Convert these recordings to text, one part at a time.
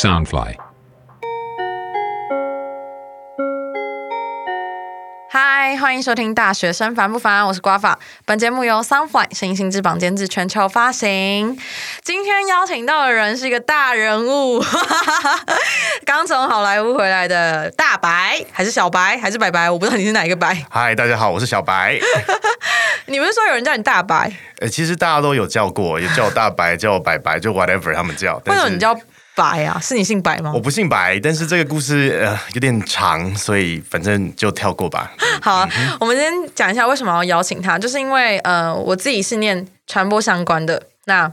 Soundfly。嗨，欢迎收听《大学生烦不烦》，我是瓜法。本节目由 Soundfly 声音新之榜监制，全球发行。今天邀请到的人是一个大人物，刚从好莱坞回来的大白，还是小白，还是白白？我不知道你是哪一个白。嗨，大家好，我是小白。你不是说有人叫你大白？呃，其实大家都有叫过，也叫我大白，叫我白白，就 whatever 他们叫。为什么你叫白啊？是你姓白吗？我不姓白，但是这个故事呃有点长，所以反正就跳过吧。好啊，我们先讲一下为什么要邀请他，就是因为呃，我自己是念传播相关的，那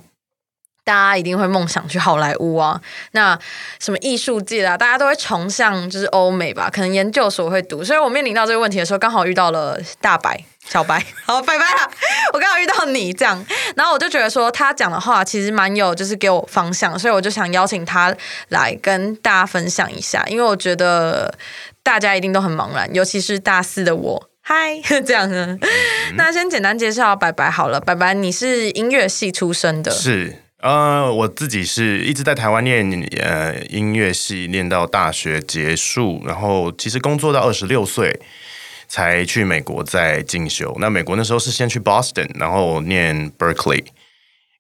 大家一定会梦想去好莱坞啊，那什么艺术界啊，大家都会崇尚就是欧美吧，可能研究所会读，所以我面临到这个问题的时候，刚好遇到了大白、小白，好，拜拜啦，我刚好遇到你这样，然后我就觉得说他讲的话其实蛮有，就是给我方向，所以我就想邀请他来跟大家分享一下，因为我觉得大家一定都很茫然，尤其是大四的我。嗨，这样呢？那先简单介绍白白好了。白白，你是音乐系出身的，是呃，我自己是一直在台湾念呃音乐系，念到大学结束，然后其实工作到二十六岁才去美国再进修。那美国那时候是先去 Boston，然后念 Berkeley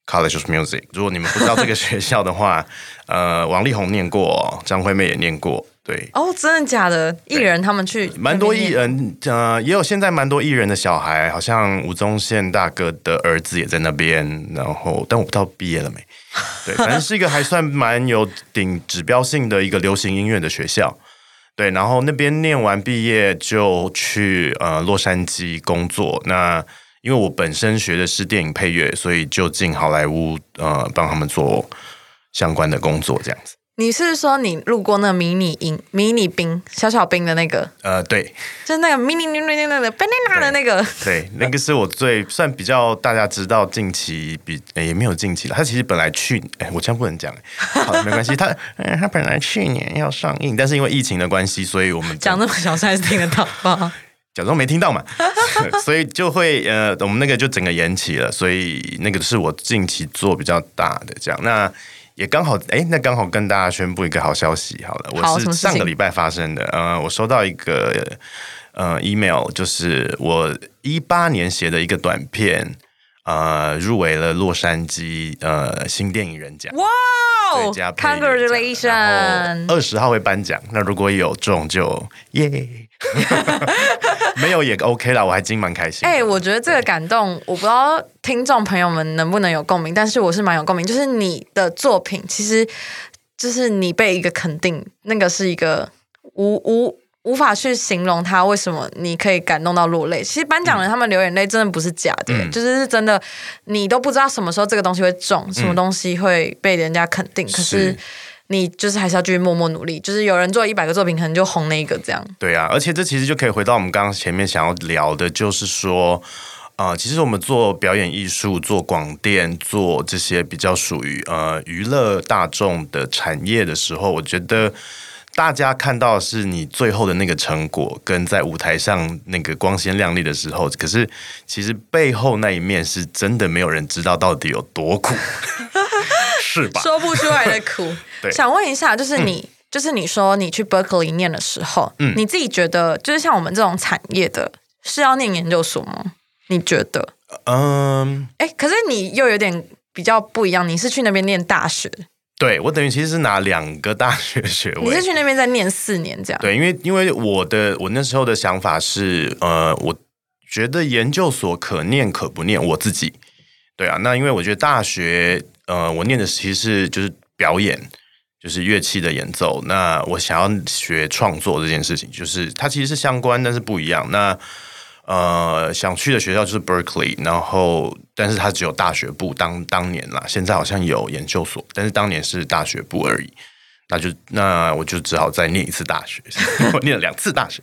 College of Music。如果你们不知道这个学校的话，呃，王力宏念过，张惠妹也念过。对哦，真的假的？艺人他们去蛮多艺人，呃，也有现在蛮多艺人的小孩，好像吴宗宪大哥的儿子也在那边。然后，但我不知道毕业了没。对，反正是一个还算蛮有顶指标性的一个流行音乐的学校。对，然后那边念完毕业就去呃洛杉矶工作。那因为我本身学的是电影配乐，所以就进好莱坞呃帮他们做相关的工作，这样子。你是说你路过那个迷你鹰、迷你兵、小小兵的那个？呃，对，就是那个迷你、迷你、那个 banana 的那个。对，那个是我最算比较大家知道近期比也没有近期了。他其实本来去，哎，我这样不能讲，好，没关系。他他本来去年要上映，但是因为疫情的关系，所以我们讲那么小声还是听得到吗？假装没听到嘛，所以就会呃，我们那个就整个延期了。所以那个是我近期做比较大的这样那。也刚好，哎，那刚好跟大家宣布一个好消息。好了，我是上个礼拜发生的。呃，我收到一个呃 email，就是我一八年写的一个短片，呃，入围了洛杉矶呃新电影人奖。哇哦，Congratulations！二十号会颁奖，那如果有中就耶。没有也 OK 啦，我还真蛮开心。哎，我觉得这个感动，我不知道听众朋友们能不能有共鸣，但是我是蛮有共鸣。就是你的作品，其实就是你被一个肯定，那个是一个无无无法去形容它为什么你可以感动到落泪。其实颁奖人他们流眼泪真的不是假的，就是是真的，你都不知道什么时候这个东西会中，什么东西会被人家肯定，可是。你就是还是要继续默默努力，就是有人做一百个作品，可能就红那一个这样。对啊，而且这其实就可以回到我们刚刚前面想要聊的，就是说，啊，其实我们做表演艺术、做广电、做这些比较属于呃娱乐大众的产业的时候，我觉得大家看到是你最后的那个成果，跟在舞台上那个光鲜亮丽的时候，可是其实背后那一面是真的没有人知道到底有多苦。是吧？说不出来的苦。想问一下，就是你，就是你说你去 Berkeley 念的时候，嗯，你自己觉得，就是像我们这种产业的，是要念研究所吗？你觉得？嗯，哎，可是你又有点比较不一样，你是去那边念大学。对，我等于其实是拿两个大学学位。你是去那边再念四年这样？对，因为因为我的我那时候的想法是，呃，我觉得研究所可念可不念，我自己。对啊，那因为我觉得大学。呃，我念的其实是就是表演，就是乐器的演奏。那我想要学创作这件事情，就是它其实是相关，但是不一样。那呃，想去的学校就是 Berkeley，然后但是它只有大学部，当当年啦，现在好像有研究所，但是当年是大学部而已。那就那我就只好再念一次大学，我念了两次大学。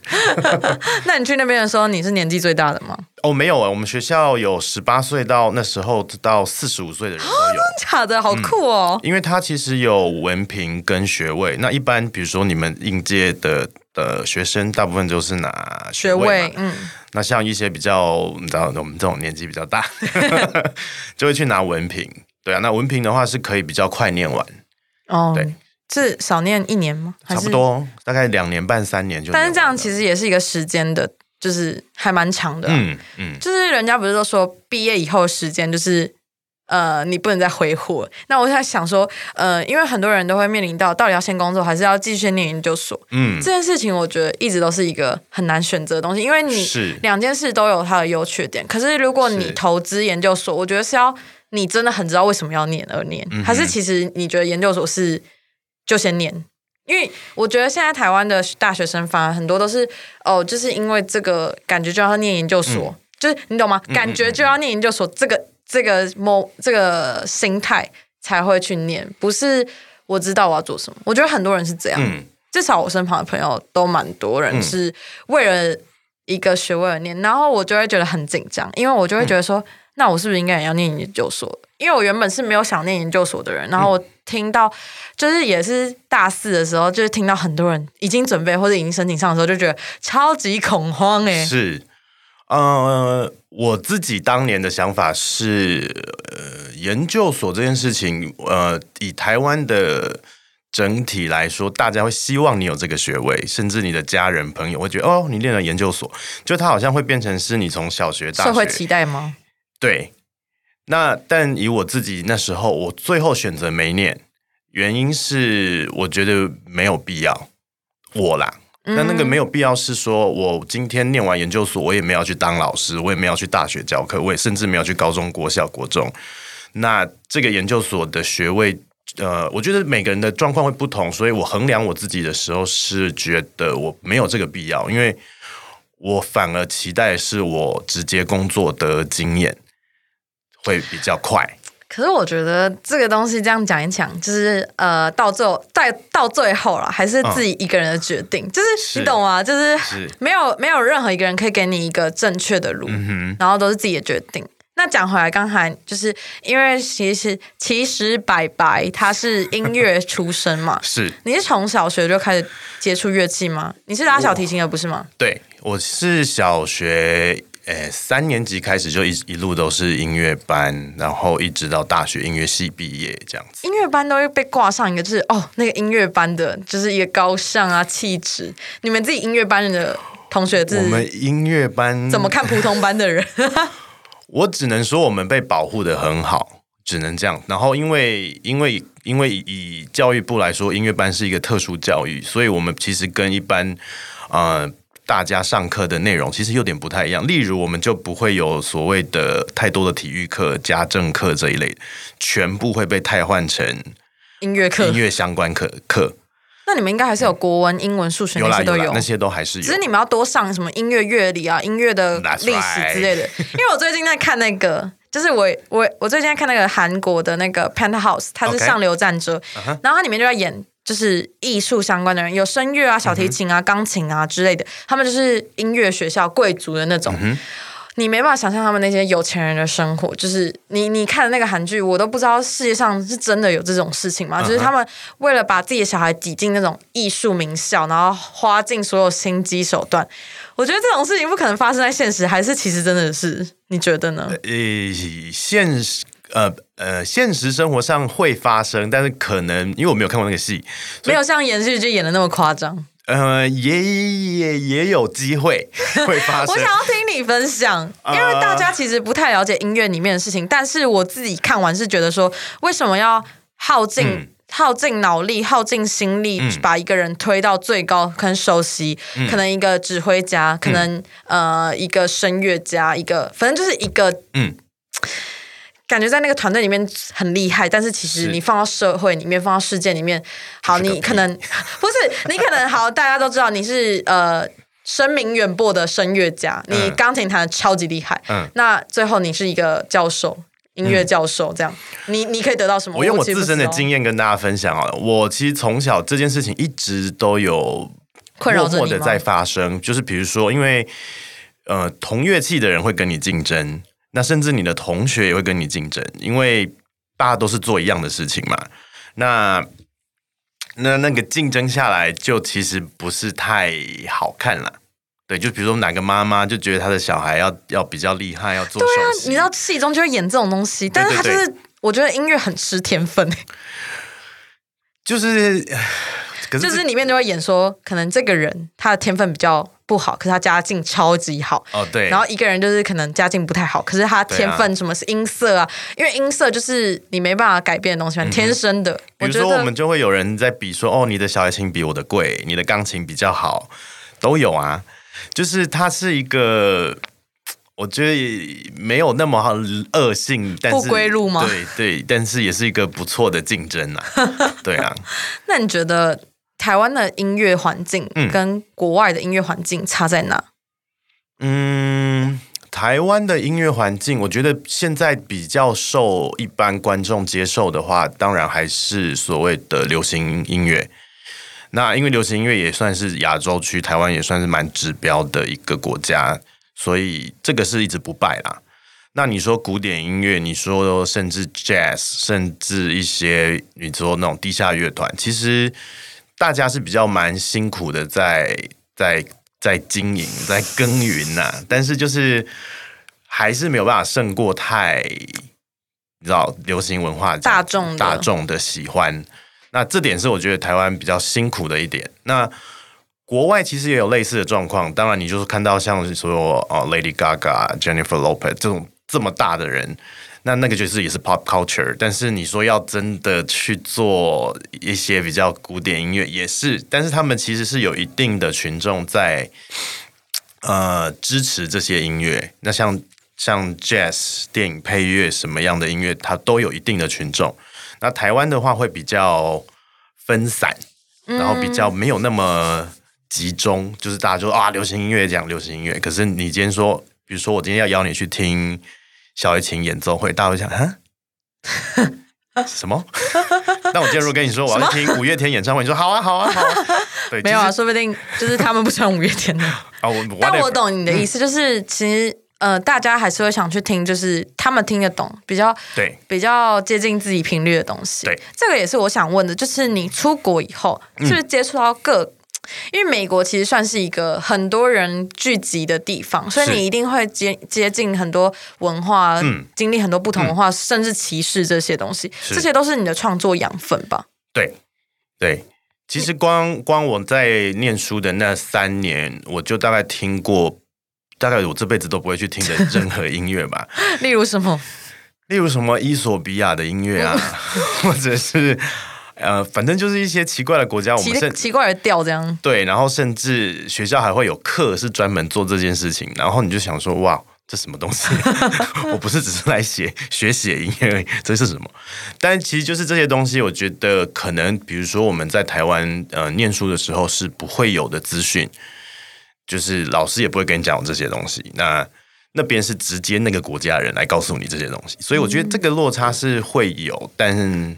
那你去那边的时候，你是年纪最大的吗？哦，没有啊，我们学校有十八岁到那时候到四十五岁的人都有，假的好酷哦。因为他其实有文凭跟学位，那一般比如说你们应届的的学生，大部分都是拿学位，嗯。那像一些比较你知道我们这种年纪比较大，就会去拿文凭。对啊，那文凭的话是可以比较快念完。哦，对。是少念一年吗？差不。多大概两年半三年就。但是这样其实也是一个时间的，就是还蛮长的啊、嗯嗯就是人家不是都说毕业以后的时间就是呃你不能再挥霍。那我在想说，呃，因为很多人都会面临到到底要先工作还是要继续念研究所嗯这件事情，我觉得一直都是一个很难选择的东西，因为你两件事都有它的优缺点。可是如果你投资研究所，我觉得是要你真的很知道为什么要念而念，嗯还是其实你觉得研究所是就先念？因为我觉得现在台湾的大学生反而很多都是哦，就是因为这个感觉就要念研究所，就是你懂吗？嗯感觉就要念研究所，这个这个某这个心态才会去念，不是我知道我要做什么。我觉得很多人是这样，嗯至少我身旁的朋友都蛮多人嗯是为了一个学位而念，然后我就会觉得很紧张，因为我就会觉得说，嗯那我是不是应该也要念研究所？因为我原本是没有想念研究所的人，然后我听到就是也是大四的时候，就是听到很多人已经准备或者已经申请上的时候，就觉得超级恐慌哎、是。呃，我自己当年的想法是，呃，研究所这件事情，呃，以台湾的整体来说，大家会希望你有这个学位，甚至你的家人朋友会觉得，哦，你念了研究所，就它好像会变成是你从小学、大学社会期待吗？对。那但以我自己那时候，我最后选择没念，原因是我觉得没有必要，我啦。那那个没有必要是说，我今天念完研究所，我也没有去当老师，我也没有去大学教课，我也甚至没有去高中国小国中。那这个研究所的学位，呃，我觉得每个人的状况会不同，所以我衡量我自己的时候是觉得我没有这个必要，因为我反而期待是我直接工作的经验会比较快。可是我觉得这个东西这样讲一讲，就是呃，到最后在到最后了，还是自己一个人的决定，就是是你懂吗？就是是没有没有任何一个人可以给你一个正确的路，嗯然后都是自己的决定。那讲回来，刚才就是因为其实其实白白他是音乐出身嘛，，是你是从小学就开始接触乐器吗？你是拉小提琴的不是吗？对，我是小学呃三年级开始就一一路都是音乐班，然后一直到大学音乐系毕业这样子。音乐班都会被挂上一个，就是哦，那个音乐班的，就是一个高尚啊气质。你们自己音乐班的同学是我们音乐班怎么？看普通班的人？我只能说我们被保护的很好，只能这样。然后因为因为因为以教育部来说，音乐班是一个特殊教育，所以我们其实跟一般呃大家上课的内容其实有点不太一样。例如，我们就不会有所谓的太多的体育课、家政课这一类，全部会被汰换成音乐课音，乐相关课课。那你们应该还是有国文、英文、数学那些都有。那些都还是有。只是你们要多上什么音乐乐理啊、音乐的历史之类的。因为我最近在看那个，就是我我我最近在看那个韩国的那个 Penthouse，它是上流战争然后它里面就在演。就是艺术相关的人，有声乐啊、小提琴啊、钢琴啊之类的，他们就是音乐学校贵族的那种。你没办法想象他们那些有钱人的生活，就是你你看的那个韩剧，我都不知道世界上是真的有这种事情吗？就是他们为了把自己的小孩挤进那种艺术名校，然后花尽所有心机手段，我觉得这种事情不可能发生在现实，还是其实真的是？你觉得呢？呃，现实呃呃，现实生活上会发生，但是可能因为我没有看过那个戏，没有像演戏剧演的那么夸张。呃，也也也有机会 会发生我想。要听你分享，因为大家其实不太了解音乐里面的事情，但是我自己看完是觉得说，为什么要耗尽、嗯耗尽脑力、耗尽心力，把一个人推到最高？可能首席，嗯可能一个指挥家，可能、呃一个声乐家，一个反正就是一个嗯。感觉在那个团队里面很厉害，但是其实你放到社会里面，放到世界里面，好，你可能 不是你可能好，大家都知道你是呃声名远播的声乐家，你嗯钢琴弹的超级厉害，嗯。那最后你是一个教授，音乐教授，这样，你你可以得到什么？我用我自身的经验跟大家分享啊。我其实从小这件事情一直都有困扰着你吗？默默的在发生，就是比如说，因为呃同乐器的人会跟你竞争，那甚至你的同学也会跟你竞争，因为大家都是做一样的事情嘛。那那那个竞争下来，就其实不是太好看了。对，就比如说哪个妈妈就觉得她的小孩要要比较厉害，要做对啊你知道戏中就会演这种东西，但是他就对是我觉得音乐很吃天分，就是，可是就是里面就会演说，可能这个人他的天分比较不好，可是他家境超级好。哦对，然后一个人就是可能家境不太好，可是他天分什么是音色啊？因为音色就是你没办法改变的东西嘛，天生的。嗯比如说我们就会有人在比说，哦，你的小提琴比我的贵，你的钢琴比较好，都有啊。就是它是一个，我觉得没有那么好恶性，但是不归路吗对对，但是也是一个不错的竞争啊。对啊，那你觉得台湾的音乐环境嗯跟国外的音乐环境差在哪？嗯，台湾的音乐环境，我觉得现在比较受一般观众接受的话，当然还是所谓的流行音乐。那因为流行音乐也算是亚洲区，台湾也算是蛮指标的一个国家，所以这个是一直不败啦。那你说古典音乐，你说甚至 jazz，甚至一些你说那种地下乐团，其实大家是比较蛮辛苦的。在，在在经营，在耕耘呐、但是就是还是没有办法胜过太，你知道流行文化大众的大众的喜欢。那这点是我觉得台湾比较辛苦的一点。那国外其实也有类似的状况，当然你就是看到像是所有哦 Lady Gaga、Jennifer Lopez 这种这么大的人，那那个就是也是 pop culture。但是你说要真的去做一些比较古典音乐，也是，但是他们其实是有一定的群众在呃支持这些音乐。那像像 jazz 电影配乐什么样的音乐，它都有一定的群众。那台湾的话会比较分散，然后比较没有那么集中，就是大家就啊流行音乐讲流行音乐，可是你今天说，比如说我今天要邀你去听小提琴演奏会，大家会想啊。什么？那我今天如果跟你说我要去听五月天演唱会，你说好啊，好啊，好啊。对，没有啊，说不定就是他们不喜欢五月天的。啊，我但我懂你的意思，就是其实呃，大家还是会想去听，就是他们听得懂，比较对比较接近自己频率的东西。对，这个也是我想问的，就是你出国以后，嗯是不是接触到各？因为美国其实算是一个很多人聚集的地方，所以你一定会接接近很多文化，嗯经历很多不同文化，甚至歧视这些东西，这些都是你的创作养分吧？对对，其实光光我在念书的那三年，我就大概听过，大概我这辈子都不会去听的 任何音乐吧。例如什么？例如什么伊索比亚的音乐啊，或者是呃，反正就是一些奇怪的国家，我们奇奇怪的调这样。对，然后甚至学校还会有课是专门做这件事情，然后你就想说，哇，这什么东西？我不是只是来写学写音乐而已，这是什么？但其实就是这些东西，我觉得可能，比如说我们在台湾呃念书的时候是不会有的资讯，就是老师也不会跟你讲这些东西。那那边是直接那个国家人来告诉你这些东西，所以我觉得这个落差是会有，但是。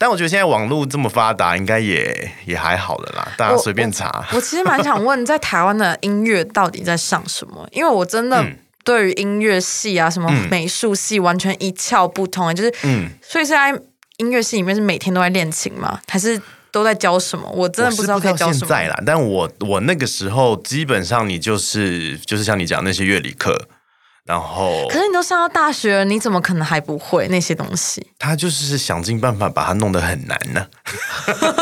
但我觉得现在网络这么发达，应该也也还好了啦，大家随便查。我其实蛮想问，在台湾的音乐到底在上什么？因为我真的嗯对于音乐系啊、什么美术系完全一窍不通、就是，嗯所以现在音乐系里面是每天都在练琴吗？还是都在教什么？我真的不知道可以教什么。现在啦，但我我那个时候基本上你就是就是像你讲那些乐理课，然后可是你都上到大学了，你怎么可能还不会那些东西？他就是想尽办法把它弄得很难呢、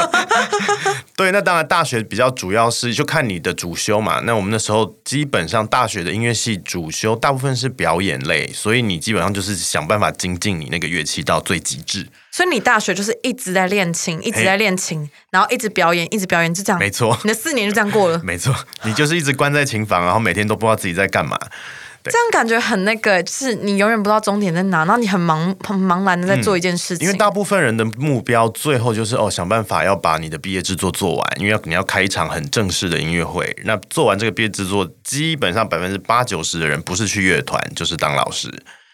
对，那当然大学比较主要是就看你的主修嘛。那我们那时候基本上大学的音乐系主修大部分是表演类，所以你基本上就是想办法精进你那个乐器到最极致。所以你大学就是一直在练琴，一直在练琴，然后一直表演，一直表演，就这样。没错你的四年就这样过了。没错，你就是一直关在琴房，然后每天都不知道自己在干嘛。这样感觉很那个，就是你永远不知道终点在哪，然后你很茫很茫然的在做一件事情。因为大部分人的目标最后就是哦，想办法要把你的毕业制作做完，因为要你要开一场很正式的音乐会。那做完这个毕业制作，基本上百分之八九十的人不是去乐团，就是当老师。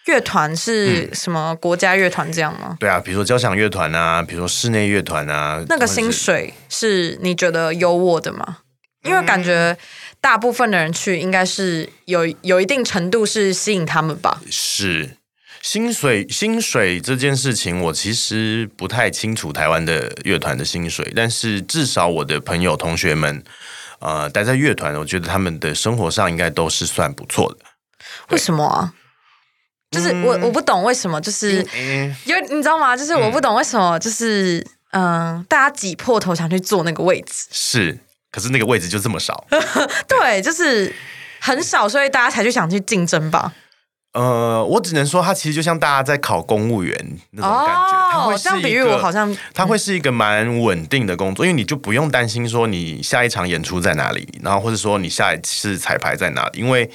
乐团是什么国家乐团这样吗？对啊，比如说交响乐团啊，比如说室内乐团啊，那个薪水是你觉得优渥的吗？因为感觉大部分的人去应该是有有一定程度是吸引他们吧。是薪水薪水这件事情，我其实不太清楚台湾的乐团的薪水，但是至少我的朋友同学们，呃，待在乐团，我觉得他们的生活上应该都是算不错的。为什么啊？就是我我不懂为什么，就是嗯因为你知道吗？就是我不懂为什么，就是嗯，大家挤破头想去坐那个位置，是，可是那个位置就这么少。对，就是很少，所以大家才去想去竞争吧。呃，我只能说，它其实就像大家在考公务员那种感觉，它会哦，是比喻一个我好像它会是一个蛮稳定的工作，因为你就不用担心说你下一场演出在哪里，然后或者说你下一次彩排在哪里，因为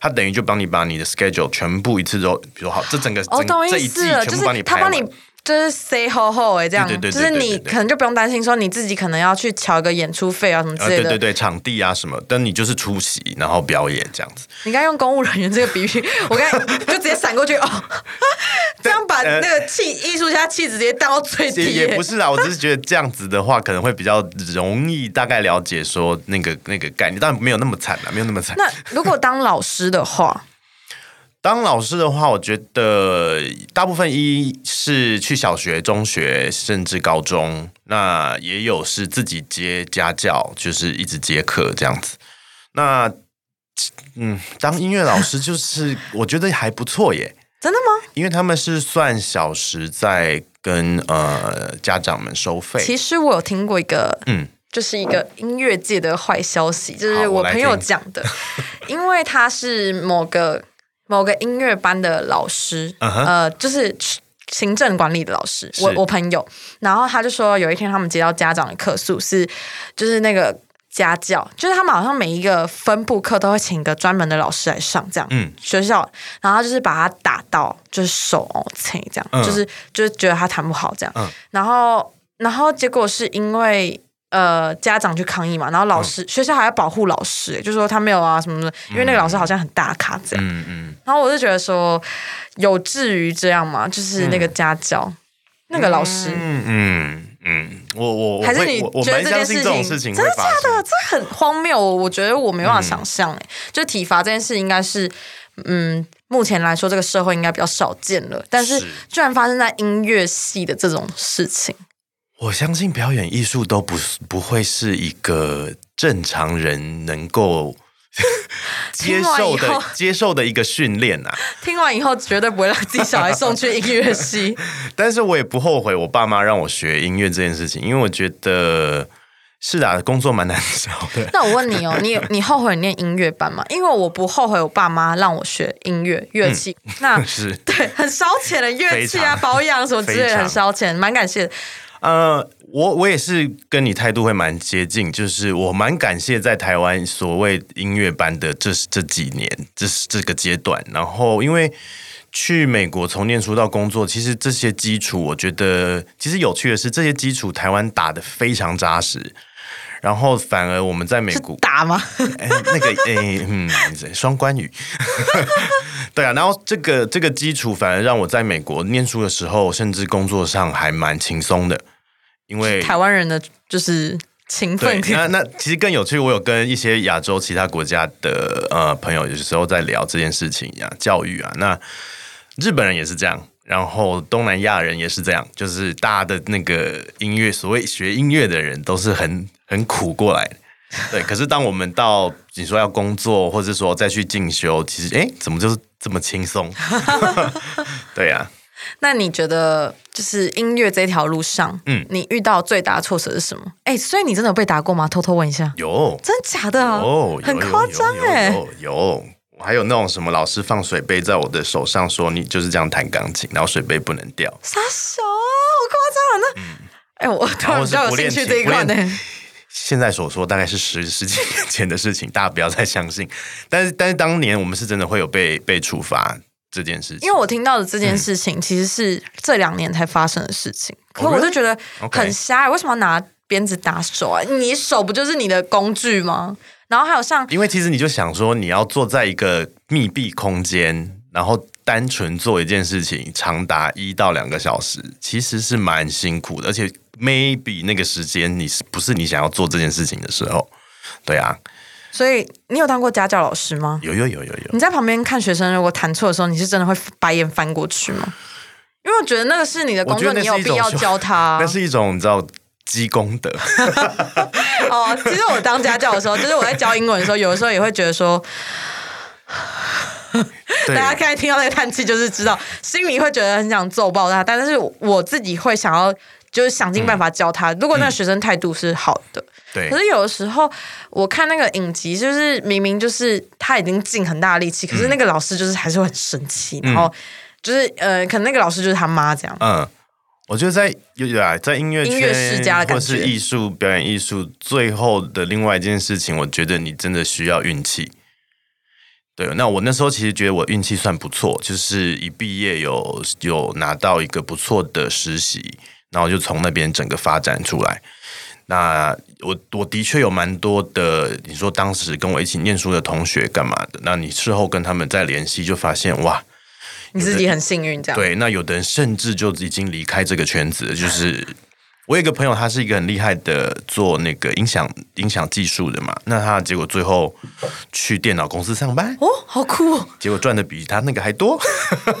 他等于就帮你把你的 schedule 全部一次都，比如说好，这整个哦，这一季全部帮你排完。他帮你。就是 say ho ho 哎，这样对对对就是你可能就不用担心说你自己可能要去瞧一个演出费啊什么之啊，类的。对对对，场地啊什么，但你就是出席，然后表演这样子。你刚才用公务人员这个比喻，我刚才 就直接闪过去哦，这样把呃那个气艺术家气质直接带到最低耶。也不是啦，我只是觉得这样子的话，可能会比较容易大概了解说那个那个概念，但没有那么惨啦，没有那么惨。那如果当老师的话，当老师的话，我觉得大部分一是去小学、中学，甚至高中，那也有是自己接家教，就是一直接课这样子。那嗯，当音乐老师就是 我觉得还不错耶，真的吗？因为他们是算小时在跟呃家长们收费。其实我有听过一个，嗯就是一个音乐界的坏消息，就是我朋友听讲的，因为他是某个某个音乐班的老师，呃，就是行政管理的老师，我我朋友，然后他就说有一天他们接到家长的客诉是，就是那个。家教就是他们好像每一个分部课都会请一个专门的老师来上，这样，嗯。学校，然后就是把他打到就是手哦切这样，嗯。就是就是觉得他弹不好这样，嗯。然后然后结果是因为呃家长去抗议嘛，然后老师、嗯。学校还要保护老师，就说他没有啊什么的，因为那个老师好像很大咖这样，嗯嗯，然后我就觉得说有至于这样吗？就是那个家教、那个老师。嗯嗯嗯，我我我还是你觉得这件事情真的。假的？这很荒谬，我觉得我没办法想象哎、就体罚这件事应该是，嗯，目前来说这个社会应该比较少见了，但是是。居然发生在音乐系的这种事情，我相信表演艺术都不是不会是一个正常人能够 接受的接受的一个训练呐、听完以后绝对不会让自己小孩送去音乐系。但是我也不后悔我爸妈让我学音乐这件事情，因为我觉得是啊，工作蛮难找的。那我问你哦，你你后悔念音乐班吗？因为我不后悔我爸妈让我学音乐乐器，那是对很烧钱的乐器啊，保养什么之类的很烧钱，蛮感谢的。呃，我我也是跟你态度会蛮接近，就是我蛮感谢在台湾所谓音乐班的这这几年，这是这个阶段。然后因为去美国从念书到工作，其实这些基础，我觉得其实有趣的是，这些基础台湾打得非常扎实。然后反而我们在美国，打吗？哎，那个，哎，嗯，双关语，对啊。然后这个这个基础反而让我在美国念书的时候，甚至工作上还蛮轻松的，因为台湾人的就是勤对奋，那那其实更有趣，我有跟一些亚洲其他国家的呃朋友，有时候在聊这件事情呀、教育啊。那日本人也是这样，然后东南亚人也是这样，就是大家的那个音乐，所谓学音乐的人都是很很苦过来的。对，可是当我们到你说要工作，或者说再去进修，其实哎，怎么就是这么轻松？对呀、那你觉得就是音乐这条路上，嗯嗯，你遇到最大的挫折是什么？哎，所以你真的有被打过吗？偷偷问一下，有真假的啊？哦，有很夸张哎、有还有那种什么老师放水杯在我的手上，说你就是这样弹钢琴，然后水杯不能掉。傻小啊，好夸张啊！那，哎、我突然比较有兴趣这一块呢现在所说大概是十十几年前的事情，大家不要再相信。但是但是当年我们是真的会有被被处罚这件事情，因为我听到的这件事情其实是这两年才发生的事情，可是我就觉得很瞎、欸为什么要拿鞭子打手啊？你手不就是你的工具吗？然后还有像因为其实你就想说，你要坐在一个密闭空间，然后单纯做一件事情，长达一到两个小时，其实是蛮辛苦的，而且 maybe 那个时间你是不是你想要做这件事情的时候？对啊，所以你有当过家教老师吗？有有有有有，你在旁边看学生如果弹错的时候，你是真的会白眼翻过去吗？因为我觉得那个是你的工作，你有必要教他。那是一种你知道积功德，哦，其实我当家教的时候，就是我在教英文的时候，有的时候也会觉得说，对 大家刚才听到那个叹气，就是知道心里会觉得很想揍爆他，但是我自己会想要就是想尽办法教他。如果那个学生态度是好的，对。可是有的时候我看那个影集，就是明明就是他已经尽很大的力气，可是那个老师就是还是会很生气，然后就是呃，可能那个老师就是他妈这样。嗯，我觉得在有啊，在音乐音乐世家或是艺术表演艺术，最后的另外一件事情，我觉得你真的需要运气。对，那我那时候其实觉得我运气算不错，就是一毕业有有拿到一个不错的实习，然后就从那边整个发展出来。那我我的确有蛮多的，你说当时跟我一起念书的同学干嘛的？那你事后跟他们再联系，就发现哇，你自己很幸运，这样。对，那有的人甚至就已经离开这个圈子。就是我有一个朋友，他是一个很厉害的做那个音响音响技术的嘛，那他结果最后去电脑公司上班，哦，好酷哦！结果赚的比他那个还多。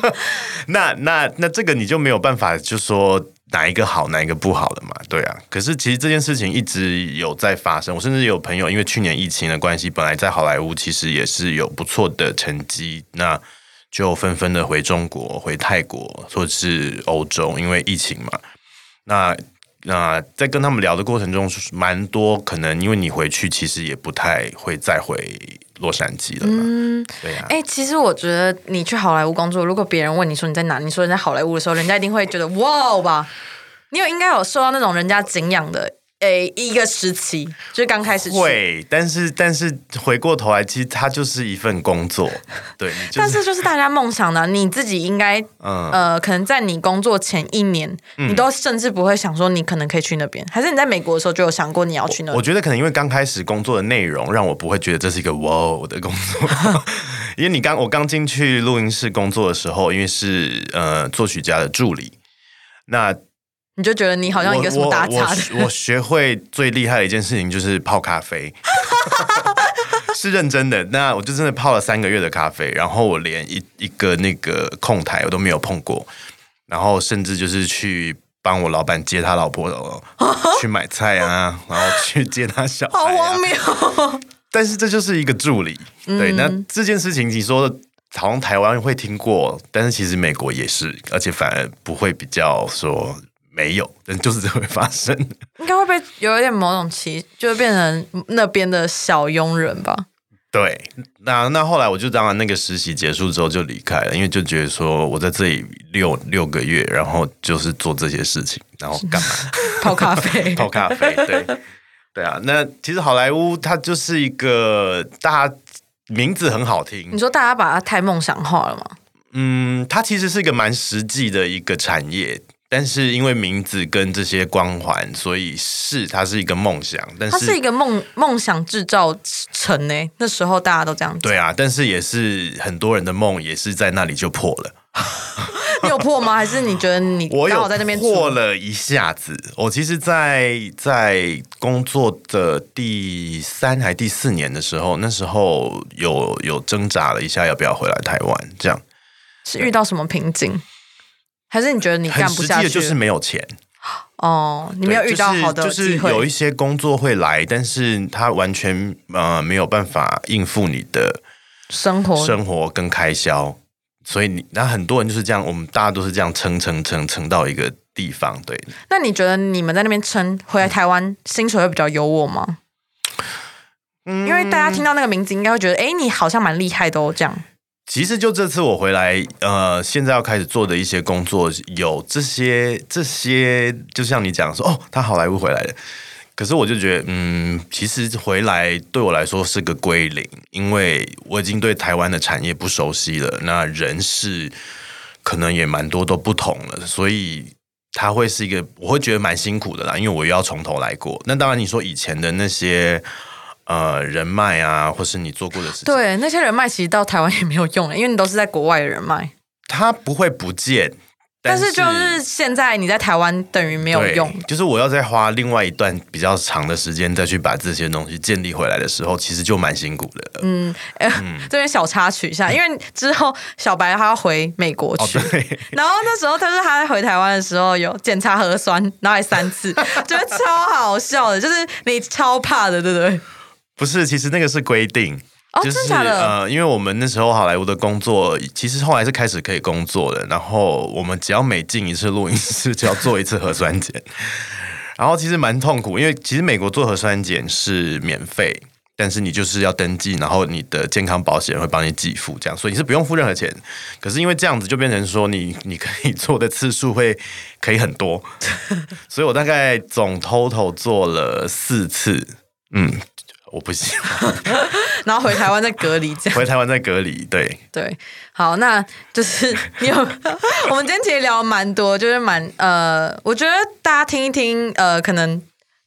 那那那这个你就没有办法就说哪一个好，哪一个不好了嘛？对啊。可是其实这件事情一直有在发生。我甚至有朋友因为去年疫情的关系，本来在好莱坞其实也是有不错的成绩，那就纷纷的回中国、回泰国或者是欧洲，因为疫情嘛。那那在跟他们聊的过程中，蛮多可能因为你回去，其实也不太会再回洛杉矶了嘛。嗯，对呀、哎、其实我觉得你去好莱坞工作，如果别人问你说你在哪，你说你在好莱坞的时候，人家一定会觉得哇哦吧，你有应该有受到那种人家敬仰的，诶、一个时期，就是刚开始去。会，但是但是回过头来，其实它就是一份工作，对，但是就是大家梦想的，你自己应该嗯，呃，可能在你工作前一年，你都甚至不会想说你可能可以去那边，还是你在美国的时候就有想过你要去那边？我觉得可能因为刚开始工作的内容让我不会觉得这是一个哇哦的工作，因为你刚我刚进去录音室工作的时候，因为是呃作曲家的助理，那你就觉得你好像一个什么打杂的我我 我学会最厉害的一件事情就是泡咖啡，是认真的。那我就真的泡了三个月的咖啡，然后我连一一个那个控台我都没有碰过，然后甚至就是去帮我老板接他老婆 去买菜啊，然后去接他小好孩、啊荒。谬！但是这就是一个助理，对。那这件事情你说好像台湾会听过，但是其实美国也是，而且反而不会比较说没有，但就是这会发生。应该会被有一点某种歧，就会变成那边的小佣人吧？对，那那后来我就当然那个实习结束之后就离开了，因为就觉得说我在这里六六个月，然后就是做这些事情，然后干嘛 泡咖啡，泡咖啡，对对啊。那其实好莱坞它就是一个大家名字很好听你，说大家把它太梦想化了吗？嗯，它其实是一个蛮实际的一个产业。但是因为名字跟这些光环，所以是它是一个梦想，但是它是一个梦梦想制造城呢、那时候大家都这样讲。对啊，但是也是很多人的梦也是在那里就破了。你有破吗？还是你觉得你我有刚好在那边住？破了一下子。我其实在，在工作的第三还第四年的时候，那时候有有挣扎了一下，要不要回来台湾？这样是遇到什么瓶颈？还是你觉得你很干不下去？就是没有钱，哦，你没有遇到好的就是，有一些工作会来，但是他完全呃没有办法应付你的生活生活跟开销，所以你那很多人就是这样，我们大家都是这样撑撑撑撑到一个地方，对。那你觉得你们在那边撑，回来台湾薪水会比较优渥吗？嗯因为大家听到那个名字，应该会觉得，哎，你好像蛮厉害的哦，这样。其实就这次我回来，呃，现在要开始做的一些工作，有这些这些，就像你讲说，哦，他好莱坞回来了。可是我就觉得，嗯，其实回来对我来说是个归零，因为我已经对台湾的产业不熟悉了，那人事可能也蛮多都不同了，所以他会是一个我会觉得蛮辛苦的啦，因为我又要从头来过。那当然，你说以前的那些呃人脉啊，或是你做过的事情，对，那些人脉其实到台湾也没有用了，因为你都是在国外的人脉。他不会不见，是但是就是现在你在台湾等于没有用，就是我要再花另外一段比较长的时间再去把这些东西建立回来的时候，其实就蛮辛苦的。嗯，呃，这边小插曲一下，因为之后小白他要回美国哦去，对，然后那时候他说他在回台湾的时候有检查核酸，然后还三次，觉 得超好笑的，就是你超怕的，对不对？不是，其实那个是规定。哦，就是真的的？呃，因为我们那时候好莱坞的工作，其实后来是开始可以工作的，然后我们只要每进一次录音室就要做一次核酸检，然后其实蛮痛苦，因为其实美国做核酸检是免费。但是你就是要登记，然后你的健康保险会帮你给付，这样，所以你是不用付任何钱。可是因为这样子，就变成说你你可以做的次数会可以很多，所以我大概总 total 做了四次。嗯，我不喜欢。然后回台湾再隔离这样。回台湾再隔离，对，对，好，那就是你有，我们今天其实聊蛮多，就是蛮呃，我觉得大家听一听，呃，可能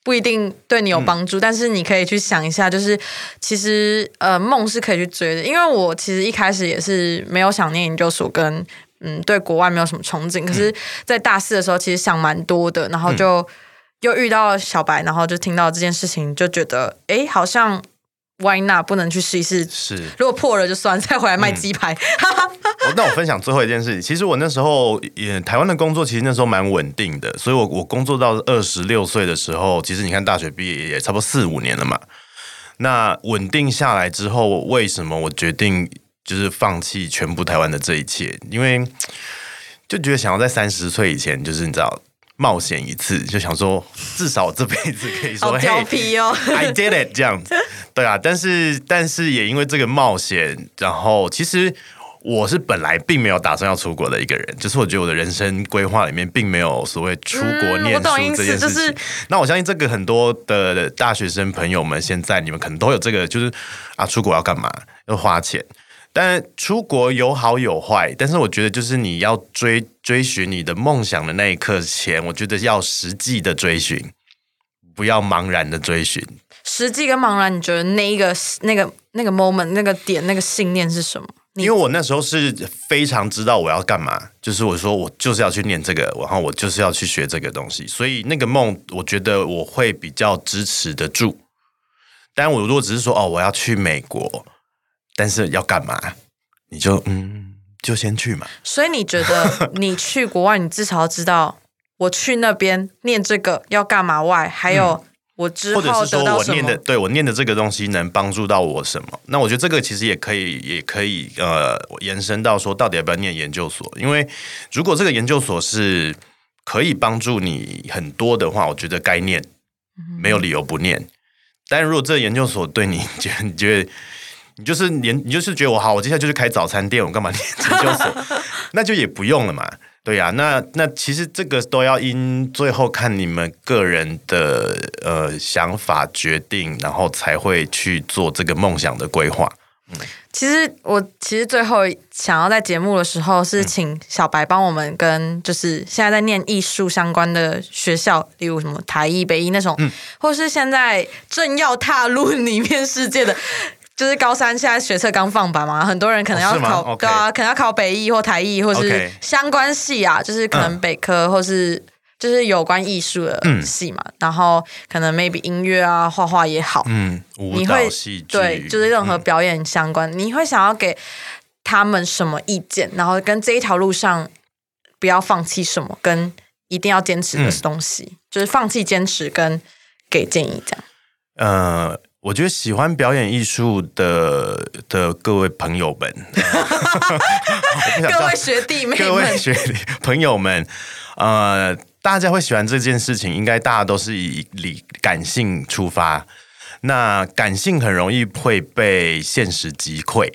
不一定对你有帮助，但是你可以去想一下，就是其实呃，梦是可以去追的，因为我其实一开始也是没有想念研究所跟嗯对国外没有什么憧憬，可是，在大四的时候其实想蛮多的，然后就又遇到小白，然后就听到这件事情，就觉得哎，好像 why not 不能去试一试。是。如果破了就算，再回来卖鸡排。哦那我分享最后一件事情，其实我那时候也台湾的工作，其实那时候蛮稳定的，所以我我工作到二十六岁的时候，其实你看大学毕业也差不多四五年了嘛。那稳定下来之后，为什么我决定就是放弃全部台湾的这一切？因为就觉得想要在三十岁以前，就是你知道冒险一次，就想说至少这辈子可以说好调嘿皮哦！I did it 这样子，对啊，但是但是也因为这个冒险，然后其实我是本来并没有打算要出国的一个人，就是我觉得我的人生规划里面并没有所谓出国嗯念书这件事情。就是那我相信这个很多的大学生朋友们，现在你们可能都有这个，就是啊，出国要干嘛？要花钱。但出国有好有坏，但是我觉得就是你要追追寻你的梦想的那一刻前，我觉得要实际的追寻，不要茫然的追寻。实际跟茫然，你觉得那一个那个那个 moment 那个点那个信念是什么？因为我那时候是非常知道我要干嘛，就是我说我就是要去念这个，然后我就是要去学这个东西，所以那个梦，我觉得我会比较支持得住。但我如果只是说哦，我要去美国，但是要干嘛，你就嗯，就先去嘛。所以你觉得 你去国外，你至少要知道我去那边念这个要干嘛外，还有我之或者后是说我？念的对我念的这个东西能帮助到我什么？那我觉得这个其实也可以，也可以呃延伸到说，到底要不要念研究所？因为如果这个研究所是可以帮助你很多的话，我觉得该念，没有理由不念。但如果这个研究所对你觉得你觉得你就是连你就是觉得我好，我接下来就去开早餐店，我干嘛念研究所？那就也不用了嘛。对呀、那那其实这个都要因最后看你们个人的呃想法决定，然后才会去做这个梦想的规划。嗯其实我其实最后想要在节目的时候是请小白帮我们跟就是现在在念艺术相关的学校，例如什么台艺、北艺那种，嗯或是现在正要踏入里面世界的。就是高三现在学测刚放榜嘛，很多人可能要考对啊，可能要考北艺或台艺或是相关系啊，就是可能嗯。北科或是就是有关艺术的系嘛，然后可能 maybe 音乐啊、画画也好，嗯，舞你会对，就是任何嗯。表演相关，你会想要给他们什么意见？然后跟这一条路上不要放弃什么，跟一定要坚持的东西，就是放弃坚持跟给建议这样。呃，我觉得喜欢表演艺术的的各位朋友们，各位学弟妹各位们，学弟朋友们，呃，大家会喜欢这件事情，应该大家都是以理感性出发。那感性很容易会被现实击溃。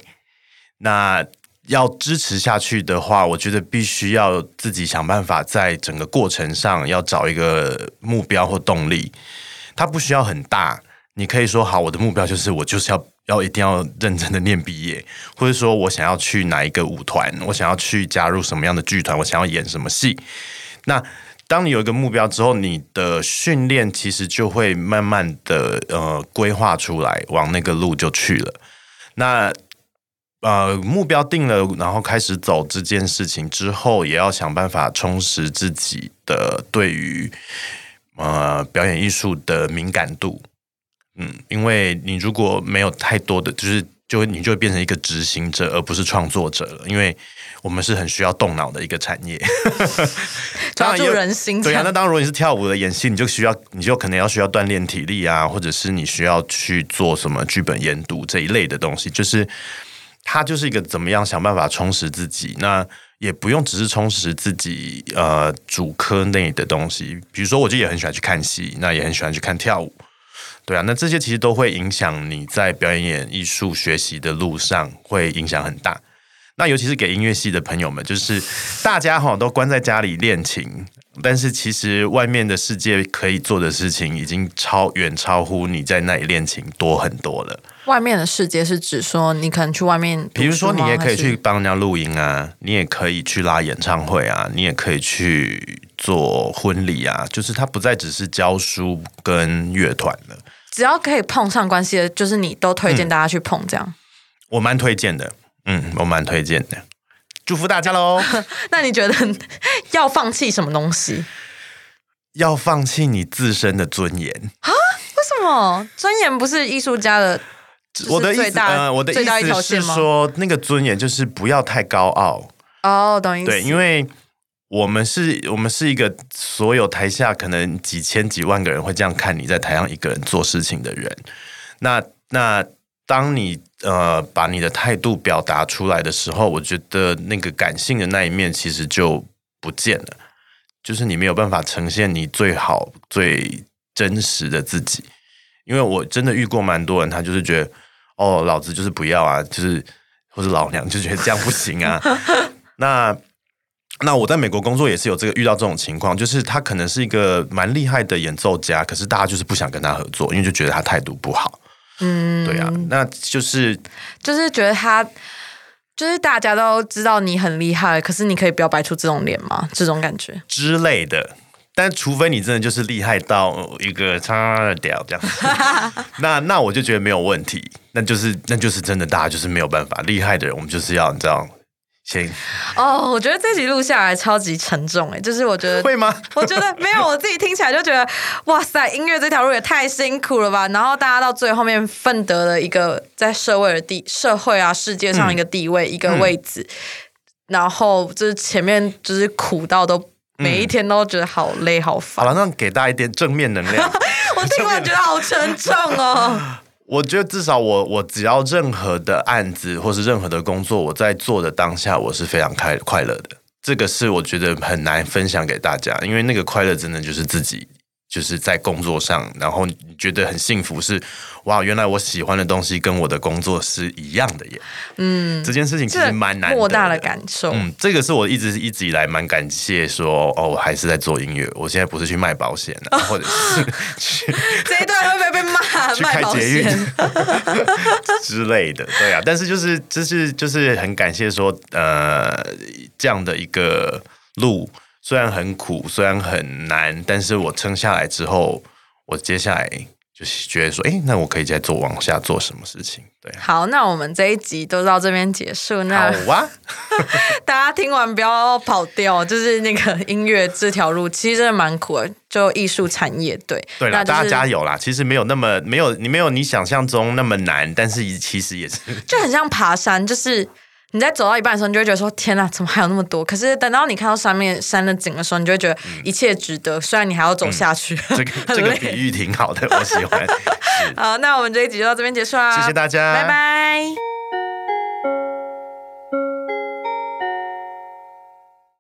那要支持下去的话，我觉得必须要自己想办法，在整个过程上要找一个目标或动力。它不需要很大，你可以说好，我的目标就是我就是要要一定要认真的念毕业，或者说我想要去哪一个舞团，我想要去加入什么样的剧团，我想要演什么戏。那当你有一个目标之后，你的训练其实就会慢慢的呃规划出来，往那个路就去了。那呃目标定了，然后开始走这件事情之后，也要想办法充实自己的对于呃表演艺术的敏感度。嗯，因为你如果没有太多的，就是就会你就会变成一个执行者，而不是创作者了，因为我们是很需要动脑的一个产业，抓住人心。对啊，那当然，如果你是跳舞的演戏，你就需要，你就可能要需要锻炼体力啊，或者是你需要去做什么剧本研读这一类的东西，就是它就是一个怎么样想办法充实自己。那也不用只是充实自己呃主科内的东西，比如说，我就也很喜欢去看戏，那也很喜欢去看跳舞。对啊，那这些其实都会影响你在表演艺术学习的路上，会影响很大。那尤其是给音乐系的朋友们，就是大家哈都关在家里练琴，但是其实外面的世界可以做的事情，已经超远超乎你在那里练琴多很多了。外面的世界是指说，你可能去外面，比如说你也可以去帮人家录音啊，你也可以去拉演唱会啊，你也可以去做婚礼啊，就是它不再只是教书跟乐团了。只要可以碰上关系的，就是你都推荐大家去碰这样。我蛮推荐的，嗯，我蛮推荐的，祝福大家喽。那你觉得 要放弃什么东西？要放弃你自身的尊严啊？为什么尊严不是艺术家的？我的意思，呃，我的意思是说，那个尊严就是不要太高傲哦，懂意思？对，因为。我们是，我们是一个所有台下可能几千几万个人会这样看你在台上一个人做事情的人。那那当你呃把你的态度表达出来的时候，我觉得那个感性的那一面其实就不见了，就是你没有办法呈现你最好最真实的自己。因为我真的遇过蛮多人，他就是觉得哦，老子就是不要啊，就是或者老娘就觉得这样不行啊。那那我在美国工作也是有这个遇到这种情况，就是他可能是一个蛮厉害的演奏家，可是大家就是不想跟他合作，因为就觉得他态度不好。嗯，对啊，那就是就是觉得他就是大家都知道你很厉害，可是你可以不要摆出这种脸吗？这种感觉之类的。但除非你真的就是厉害到一个叉掉这样，那那我就觉得没有问题。那就是那就是真的，大家就是没有办法，厉害的人我们就是要你知道。行哦，我觉得这集录下来超级沉重哎，就是我觉得会吗？我觉得没有，我自己听起来就觉得哇塞，音乐这条路也太辛苦了吧。然后大家到最后面奋得了一个在社会的地社会啊世界上一个地位一个位置，然后就是前面就是苦到都每一天都觉得好累好烦。好了，那给大家一点正面能量。我听完觉得好沉重哦。我觉得至少我我只要任何的案子或是任何的工作，我在做的当下，我是非常开快乐的。这个是我觉得很难分享给大家，因为那个快乐真的就是自己。就是在工作上，然后你觉得很幸福，是哇，原来我喜欢的东西跟我的工作是一样的耶。嗯，这件事情其实蛮难莫大的感受。嗯，这个是我一直一直以来蛮感谢，说哦，我还是在做音乐，我现在不是去卖保险了，或者是去 这一段会不会被骂？去开捷运 之类的，对啊。但是就是就是就是很感谢说，呃，这样的一个路。虽然很苦，虽然很难，但是我撑下来之后，我接下来就是觉得说，哎，那我可以再做往下做什么事情？对，好，那我们这一集都到这边结束。那好啊，大家听完不要跑掉，就是那个音乐这条路其实真的蛮苦的，就艺术产业。对，对了，大家加油啦！其实没有那么没有你没有你想象中那么难，但是其实也是就很像爬山，就是。你在走到一半的时候，你就会觉得说：“天哪，怎么还有那么多？”可是等到你看到上面山的景的时候，你就会觉得一切值得。虽然你还要走下去，这个 这个比喻挺好的，我喜欢。好，那我们这一集就到这边结束啦，谢谢大家，拜拜。